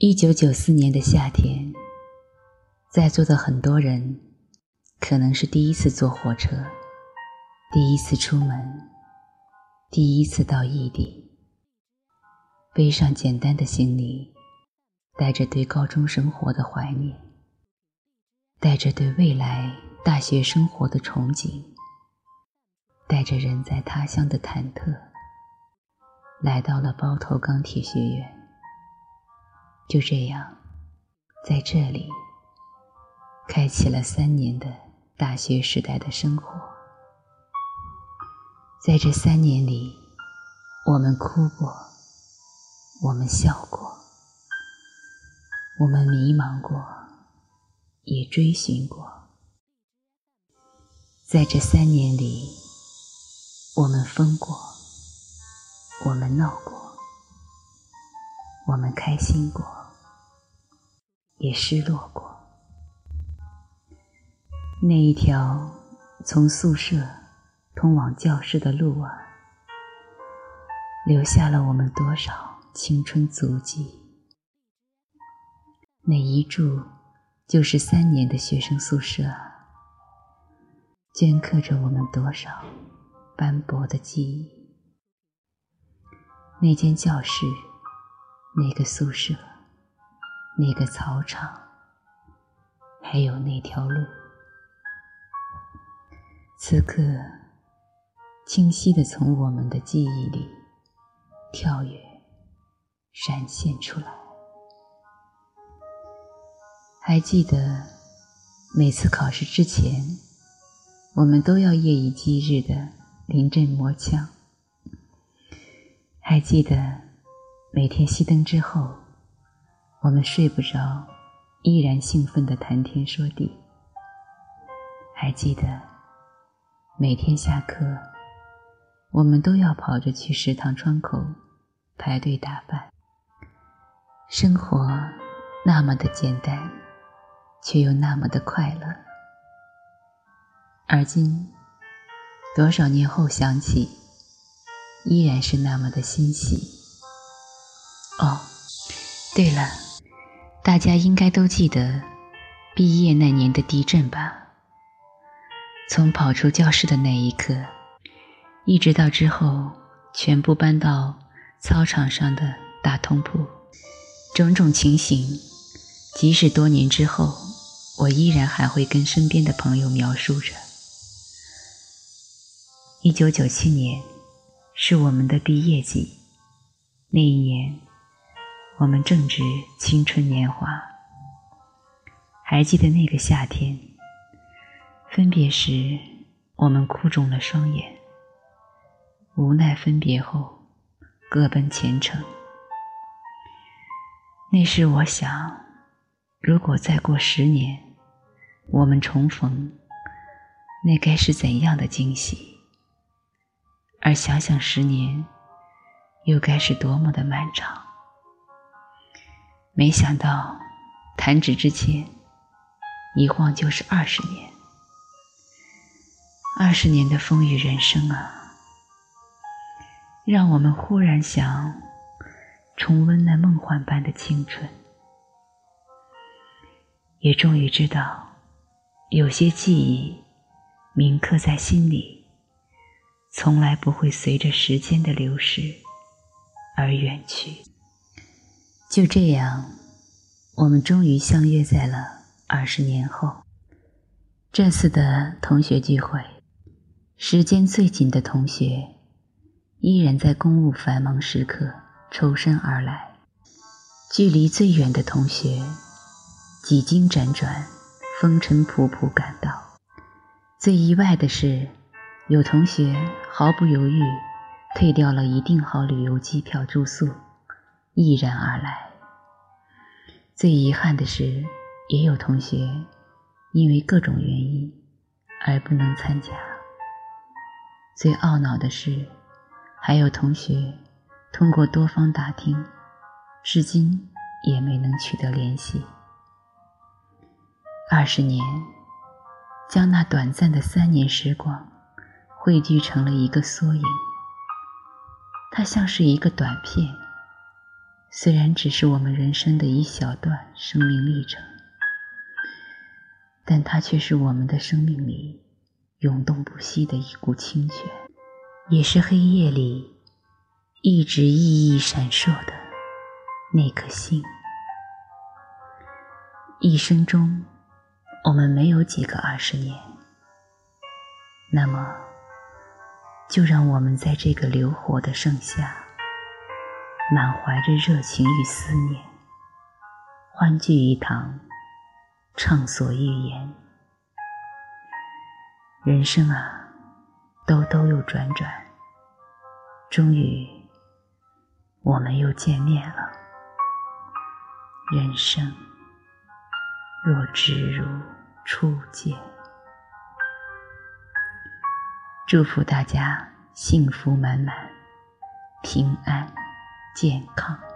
一九九四年的夏天，在座的很多人可能是第一次坐火车，第一次出门，第一次到异地，背上简单的行李，带着对高中生活的怀念，带着对未来大学生活的憧憬，带着人在他乡的忐忑，来到了包头钢铁学院。就这样，在这里开启了三年的大学时代的生活。在这三年里，我们哭过，我们笑过，我们迷茫过，也追寻过。在这三年里，我们疯过，我们闹过，我们开心过。也失落过。那一条从宿舍通往教室的路啊，留下了我们多少青春足迹？那一住就是三年的学生宿舍，镌刻着我们多少斑驳的记忆。那间教室，那个宿舍。那个操场，还有那条路，此刻清晰的从我们的记忆里跳跃、闪现出来。还记得每次考试之前，我们都要夜以继日的临阵磨枪。还记得每天熄灯之后。我们睡不着，依然兴奋地谈天说地。还记得每天下课，我们都要跑着去食堂窗口排队打饭。生活那么的简单，却又那么的快乐。而今，多少年后想起，依然是那么的欣喜。哦，对了。大家应该都记得毕业那年的地震吧？从跑出教室的那一刻，一直到之后全部搬到操场上的大通铺，种种情形，即使多年之后，我依然还会跟身边的朋友描述着。一九九七年是我们的毕业季，那一年。我们正值青春年华，还记得那个夏天，分别时我们哭肿了双眼，无奈分别后各奔前程。那时我想，如果再过十年，我们重逢，那该是怎样的惊喜？而想想十年，又该是多么的漫长。没想到，弹指之间，一晃就是二十年。二十年的风雨人生啊，让我们忽然想重温那梦幻般的青春，也终于知道，有些记忆铭刻在心里，从来不会随着时间的流逝而远去。就这样，我们终于相约在了二十年后。这次的同学聚会，时间最紧的同学，依然在公务繁忙时刻抽身而来；距离最远的同学，几经辗转，风尘仆仆赶到。最意外的是，有同学毫不犹豫退掉了已订好旅游机票、住宿。毅然而来。最遗憾的是，也有同学因为各种原因而不能参加。最懊恼的是，还有同学通过多方打听，至今也没能取得联系。二十年，将那短暂的三年时光汇聚成了一个缩影，它像是一个短片。虽然只是我们人生的一小段生命历程，但它却是我们的生命里涌动不息的一股清泉，也是黑夜里一直熠熠闪烁的那颗星。一生中，我们没有几个二十年，那么，就让我们在这个流火的盛夏。满怀着热情与思念，欢聚一堂，畅所欲言。人生啊，兜兜又转转，终于，我们又见面了。人生若只如初见。祝福大家幸福满满，平安。健康。